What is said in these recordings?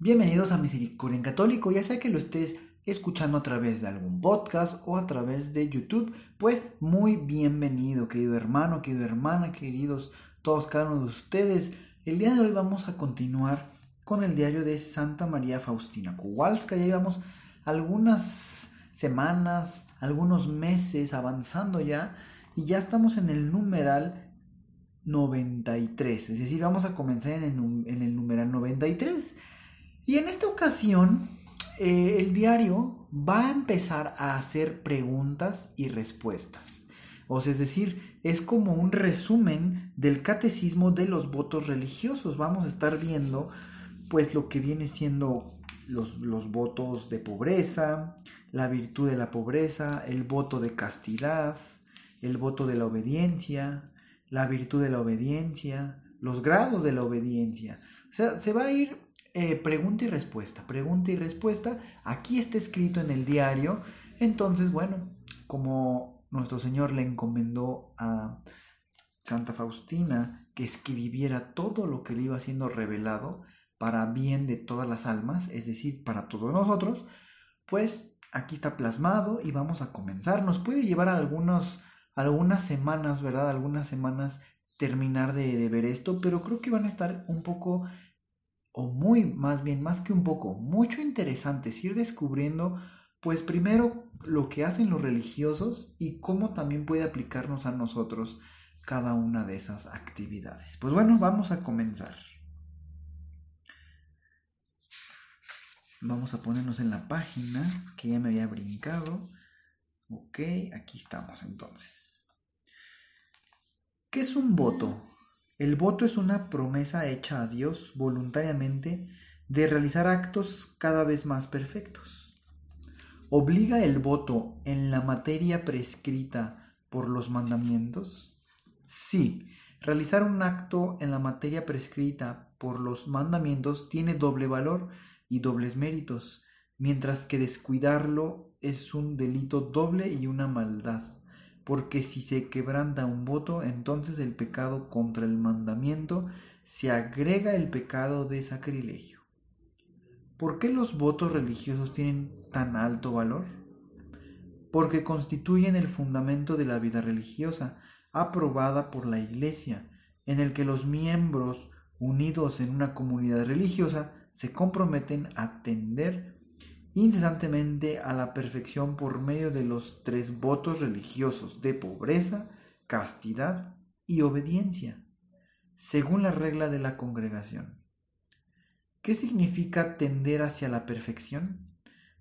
Bienvenidos a Misericordia en Católico, ya sea que lo estés escuchando a través de algún podcast o a través de YouTube, pues muy bienvenido, querido hermano, querida hermana, queridos todos cada uno de ustedes. El día de hoy vamos a continuar con el diario de Santa María Faustina Kowalska. Ya llevamos algunas semanas, algunos meses avanzando ya y ya estamos en el numeral 93, es decir, vamos a comenzar en el, en el numeral 93. Y en esta ocasión, eh, el diario va a empezar a hacer preguntas y respuestas. O sea, es decir, es como un resumen del catecismo de los votos religiosos. Vamos a estar viendo pues lo que viene siendo los, los, votos de pobreza, la virtud de la pobreza, el voto de castidad, el voto de la obediencia, la virtud de la obediencia, los grados de la obediencia. O sea, se va a ir eh, pregunta y respuesta, pregunta y respuesta. Aquí está escrito en el diario. Entonces, bueno, como nuestro Señor le encomendó a Santa Faustina que escribiera todo lo que le iba siendo revelado para bien de todas las almas, es decir, para todos nosotros, pues aquí está plasmado y vamos a comenzar. Nos puede llevar algunas semanas, ¿verdad? Algunas semanas terminar de ver esto, pero creo que van a estar un poco o muy más bien, más que un poco, mucho interesante es ir descubriendo, pues primero lo que hacen los religiosos y cómo también puede aplicarnos a nosotros cada una de esas actividades. Pues bueno, vamos a comenzar. Vamos a ponernos en la página que ya me había brincado. Ok, aquí estamos entonces. ¿Qué es un voto? El voto es una promesa hecha a Dios voluntariamente de realizar actos cada vez más perfectos. ¿Obliga el voto en la materia prescrita por los mandamientos? Sí, realizar un acto en la materia prescrita por los mandamientos tiene doble valor y dobles méritos, mientras que descuidarlo es un delito doble y una maldad porque si se quebranta un voto, entonces el pecado contra el mandamiento se agrega el pecado de sacrilegio. ¿Por qué los votos religiosos tienen tan alto valor? Porque constituyen el fundamento de la vida religiosa, aprobada por la Iglesia, en el que los miembros, unidos en una comunidad religiosa, se comprometen a atender incesantemente a la perfección por medio de los tres votos religiosos de pobreza, castidad y obediencia, según la regla de la congregación. ¿Qué significa tender hacia la perfección?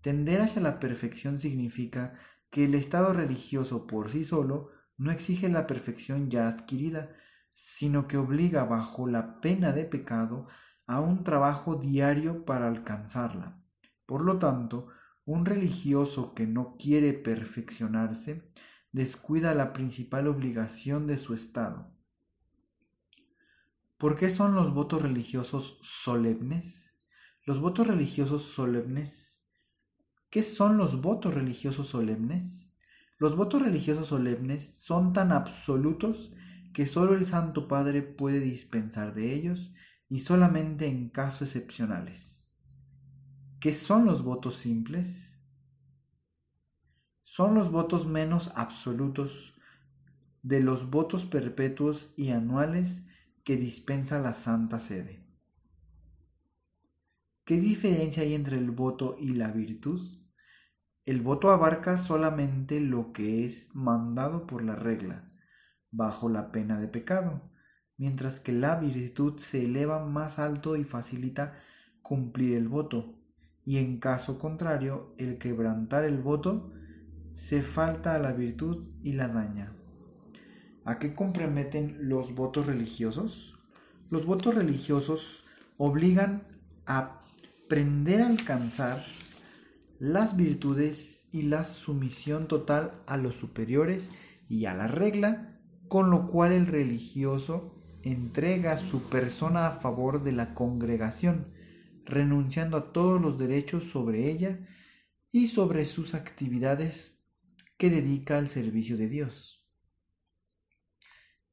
Tender hacia la perfección significa que el estado religioso por sí solo no exige la perfección ya adquirida, sino que obliga bajo la pena de pecado a un trabajo diario para alcanzarla. Por lo tanto, un religioso que no quiere perfeccionarse descuida la principal obligación de su estado. ¿Por qué son los votos religiosos solemnes? Los votos religiosos solemnes. ¿Qué son los votos religiosos solemnes? Los votos religiosos solemnes son tan absolutos que sólo el Santo Padre puede dispensar de ellos y solamente en casos excepcionales. ¿Qué son los votos simples? Son los votos menos absolutos de los votos perpetuos y anuales que dispensa la Santa Sede. ¿Qué diferencia hay entre el voto y la virtud? El voto abarca solamente lo que es mandado por la regla, bajo la pena de pecado, mientras que la virtud se eleva más alto y facilita cumplir el voto, y en caso contrario, el quebrantar el voto se falta a la virtud y la daña. ¿A qué comprometen los votos religiosos? Los votos religiosos obligan a pretender alcanzar las virtudes y la sumisión total a los superiores y a la regla, con lo cual el religioso entrega su persona a favor de la congregación, renunciando a todos los derechos sobre ella y sobre sus actividades que dedica al servicio de Dios.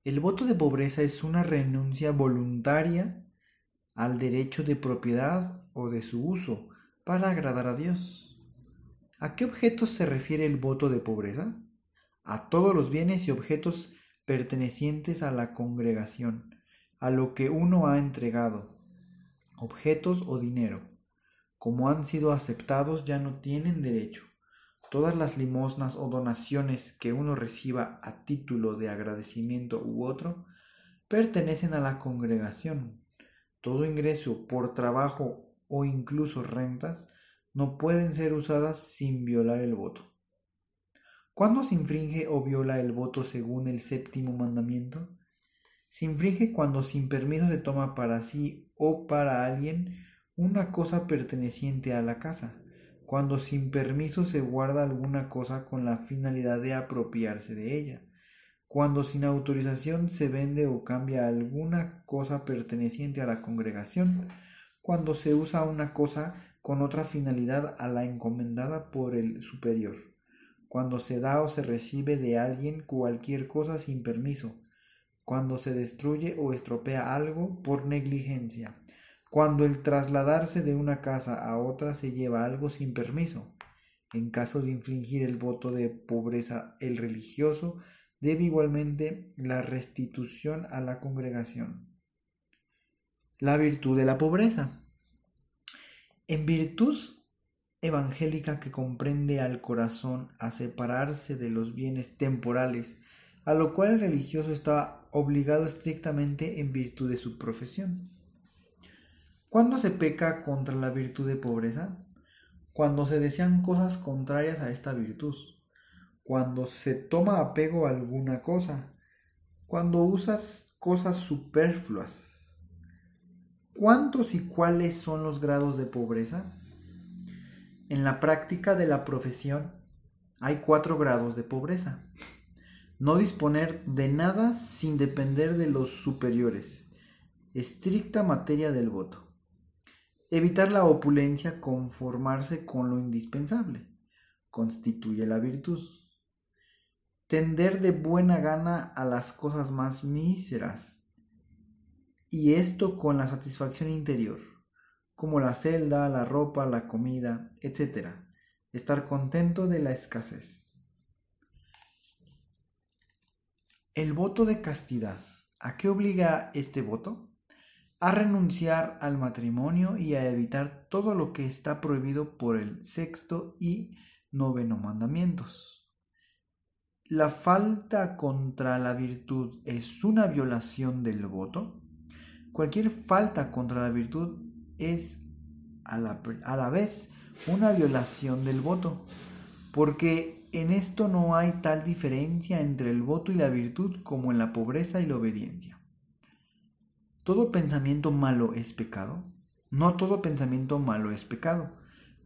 El voto de pobreza es una renuncia voluntaria al derecho de propiedad o de su uso para agradar a Dios. ¿A qué objetos se refiere el voto de pobreza? A todos los bienes y objetos pertenecientes a la congregación, a lo que uno ha entregado, objetos o dinero. Como han sido aceptados ya no tienen derecho. Todas las limosnas o donaciones que uno reciba a título de agradecimiento u otro pertenecen a la congregación. Todo ingreso por trabajo o incluso rentas no pueden ser usadas sin violar el voto. ¿Cuándo se infringe o viola el voto según el séptimo mandamiento? Se infringe cuando sin permiso se toma para sí o para alguien una cosa perteneciente a la casa, cuando sin permiso se guarda alguna cosa con la finalidad de apropiarse de ella, cuando sin autorización se vende o cambia alguna cosa perteneciente a la congregación, cuando se usa una cosa con otra finalidad a la encomendada por el superior, cuando se da o se recibe de alguien cualquier cosa sin permiso, cuando se destruye o estropea algo por negligencia, cuando el trasladarse de una casa a otra se lleva algo sin permiso. En caso de infligir el voto de pobreza el religioso, debe igualmente la restitución a la congregación. La virtud de la pobreza. En virtud evangélica que comprende al corazón a separarse de los bienes temporales, a lo cual el religioso está obligado estrictamente en virtud de su profesión. ¿Cuándo se peca contra la virtud de pobreza? Cuando se desean cosas contrarias a esta virtud, cuando se toma apego a alguna cosa, cuando usas cosas superfluas. ¿Cuántos y cuáles son los grados de pobreza? En la práctica de la profesión hay cuatro grados de pobreza. No disponer de nada sin depender de los superiores. Estricta materia del voto. Evitar la opulencia, conformarse con lo indispensable. Constituye la virtud. Tender de buena gana a las cosas más míseras. Y esto con la satisfacción interior, como la celda, la ropa, la comida, etc. Estar contento de la escasez. El voto de castidad. ¿A qué obliga este voto? A renunciar al matrimonio y a evitar todo lo que está prohibido por el sexto y noveno mandamientos. ¿La falta contra la virtud es una violación del voto? Cualquier falta contra la virtud es a la, a la vez una violación del voto, porque en esto no hay tal diferencia entre el voto y la virtud como en la pobreza y la obediencia. ¿Todo pensamiento malo es pecado? No todo pensamiento malo es pecado,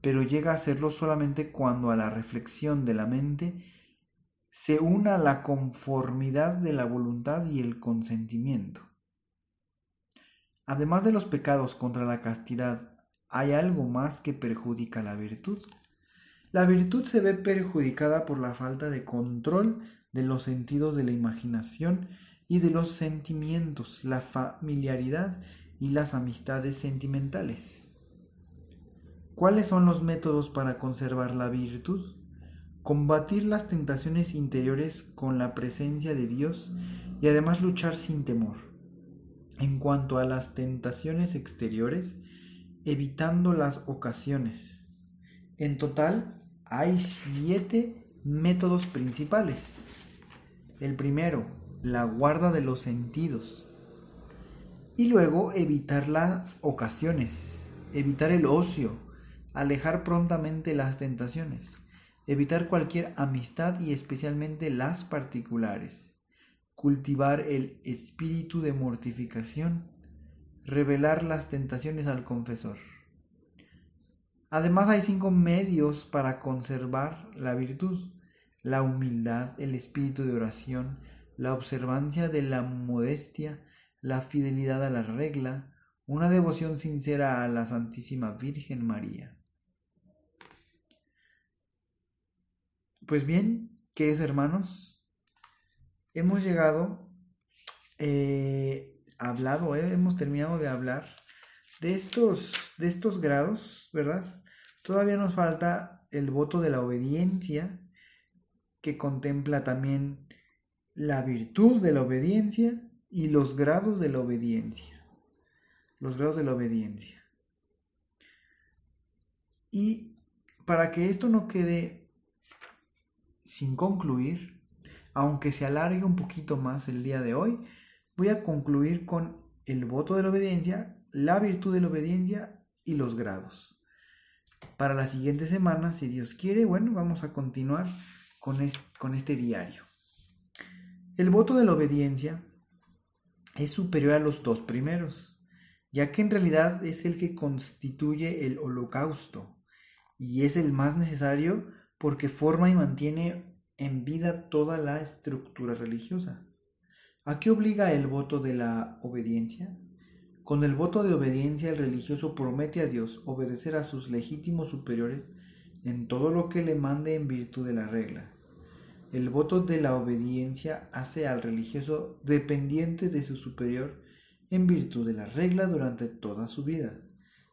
pero llega a serlo solamente cuando a la reflexión de la mente se una la conformidad de la voluntad y el consentimiento. Además de los pecados contra la castidad, ¿hay algo más que perjudica la virtud? La virtud se ve perjudicada por la falta de control de los sentidos de la imaginación y de los sentimientos, la familiaridad y las amistades sentimentales. ¿Cuáles son los métodos para conservar la virtud? Combatir las tentaciones interiores con la presencia de Dios y además luchar sin temor. En cuanto a las tentaciones exteriores, evitando las ocasiones. En total, hay siete métodos principales. El primero, la guarda de los sentidos. Y luego evitar las ocasiones, evitar el ocio, alejar prontamente las tentaciones, evitar cualquier amistad y especialmente las particulares, cultivar el espíritu de mortificación, revelar las tentaciones al confesor. Además hay cinco medios para conservar la virtud. La humildad, el espíritu de oración, la observancia de la modestia, la fidelidad a la regla, una devoción sincera a la Santísima Virgen María. Pues bien, queridos hermanos, hemos llegado, eh, hablado, eh, hemos terminado de hablar de estos, de estos grados, ¿verdad? Todavía nos falta el voto de la obediencia, que contempla también la virtud de la obediencia y los grados de la obediencia. Los grados de la obediencia. Y para que esto no quede sin concluir, aunque se alargue un poquito más el día de hoy, voy a concluir con el voto de la obediencia, la virtud de la obediencia y los grados. Para la siguiente semana, si Dios quiere, bueno, vamos a continuar con este, con este diario. El voto de la obediencia es superior a los dos primeros, ya que en realidad es el que constituye el holocausto y es el más necesario porque forma y mantiene en vida toda la estructura religiosa. ¿A qué obliga el voto de la obediencia? Con el voto de obediencia el religioso promete a Dios obedecer a sus legítimos superiores en todo lo que le mande en virtud de la regla. El voto de la obediencia hace al religioso dependiente de su superior en virtud de la regla durante toda su vida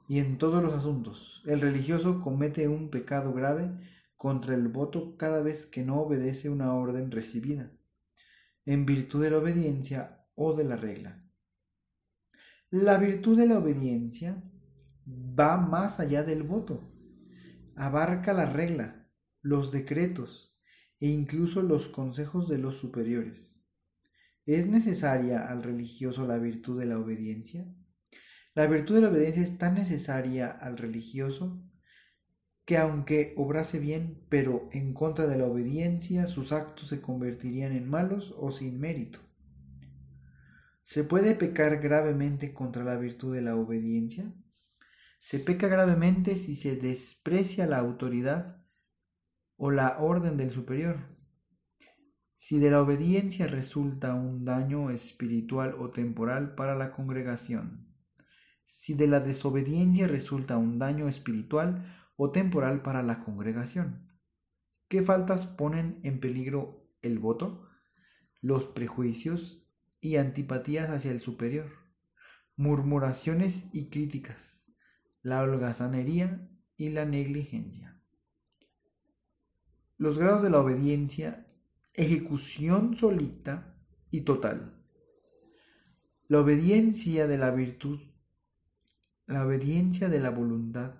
y en todos los asuntos. El religioso comete un pecado grave contra el voto cada vez que no obedece una orden recibida, en virtud de la obediencia o de la regla. La virtud de la obediencia va más allá del voto, abarca la regla, los decretos e incluso los consejos de los superiores. ¿Es necesaria al religioso la virtud de la obediencia? La virtud de la obediencia es tan necesaria al religioso que aunque obrase bien, pero en contra de la obediencia, sus actos se convertirían en malos o sin mérito. ¿Se puede pecar gravemente contra la virtud de la obediencia? Se peca gravemente si se desprecia la autoridad o la orden del superior. Si de la obediencia resulta un daño espiritual o temporal para la congregación. Si de la desobediencia resulta un daño espiritual o temporal para la congregación. ¿Qué faltas ponen en peligro el voto? Los prejuicios y antipatías hacia el superior, murmuraciones y críticas, la holgazanería y la negligencia. Los grados de la obediencia, ejecución solita y total. La obediencia de la virtud, la obediencia de la voluntad,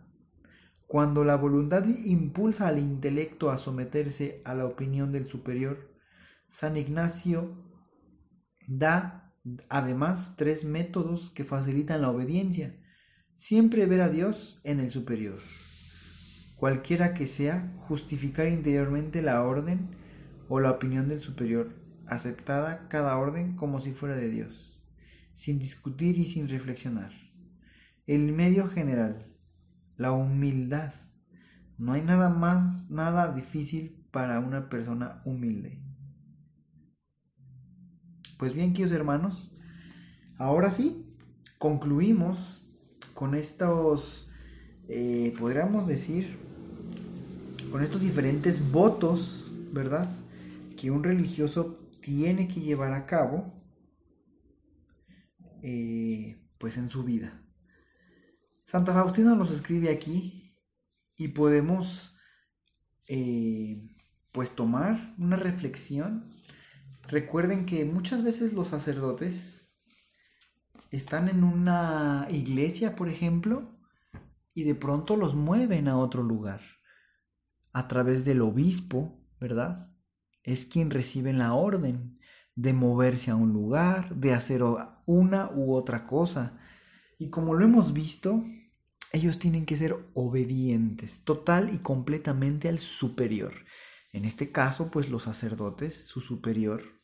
cuando la voluntad impulsa al intelecto a someterse a la opinión del superior, San Ignacio da además tres métodos que facilitan la obediencia. Siempre ver a Dios en el superior. Cualquiera que sea, justificar interiormente la orden o la opinión del superior, aceptada cada orden como si fuera de Dios, sin discutir y sin reflexionar. El medio general, la humildad. No hay nada más, nada difícil para una persona humilde. Pues bien, queridos hermanos, ahora sí, concluimos con estos, eh, podríamos decir, con estos diferentes votos, ¿verdad? Que un religioso tiene que llevar a cabo, eh, pues en su vida. Santa Faustina nos escribe aquí y podemos eh, pues tomar una reflexión. Recuerden que muchas veces los sacerdotes están en una iglesia, por ejemplo, y de pronto los mueven a otro lugar a través del obispo, ¿verdad? Es quien recibe la orden de moverse a un lugar, de hacer una u otra cosa. Y como lo hemos visto, ellos tienen que ser obedientes, total y completamente al superior. En este caso, pues los sacerdotes, su superior,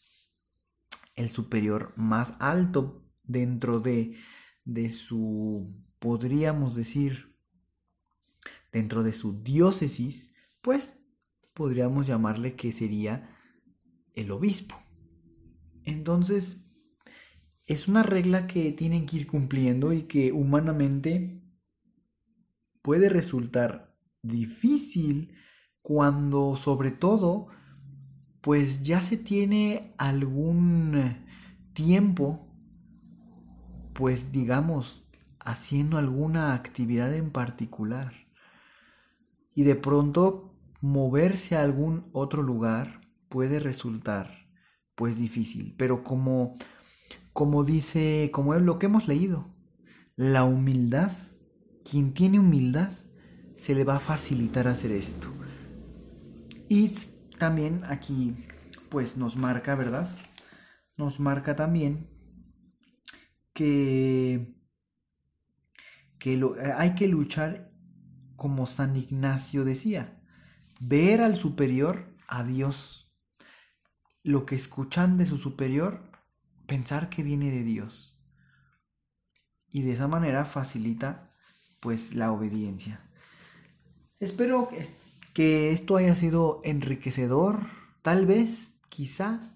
el superior más alto dentro de, de su, podríamos decir, dentro de su diócesis, pues podríamos llamarle que sería el obispo. Entonces, es una regla que tienen que ir cumpliendo y que humanamente puede resultar difícil cuando sobre todo pues ya se tiene algún tiempo pues digamos haciendo alguna actividad en particular y de pronto moverse a algún otro lugar puede resultar pues difícil. Pero como como dice como es lo que hemos leído la humildad quien tiene humildad se le va a facilitar hacer esto también aquí pues nos marca verdad nos marca también que que hay que luchar como San Ignacio decía, ver al superior a Dios. Lo que escuchan de su superior, pensar que viene de Dios. Y de esa manera facilita pues la obediencia. Espero que esto haya sido enriquecedor. Tal vez, quizá,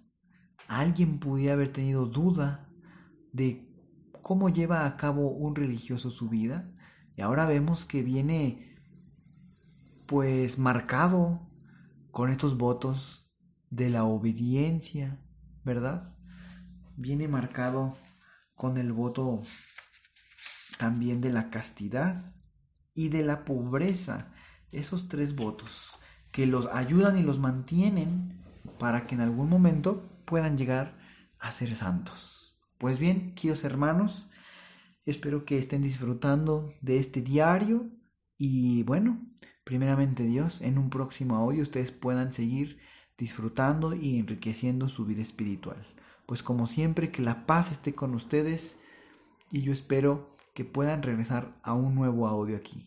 alguien pudiera haber tenido duda de cómo lleva a cabo un religioso su vida. Y ahora vemos que viene pues marcado con estos votos de la obediencia, ¿verdad? Viene marcado con el voto también de la castidad y de la pobreza. Esos tres votos que los ayudan y los mantienen para que en algún momento puedan llegar a ser santos. Pues bien, queridos hermanos, espero que estén disfrutando de este diario y bueno, primeramente Dios, en un próximo audio ustedes puedan seguir disfrutando y enriqueciendo su vida espiritual. Pues como siempre, que la paz esté con ustedes y yo espero que puedan regresar a un nuevo audio aquí.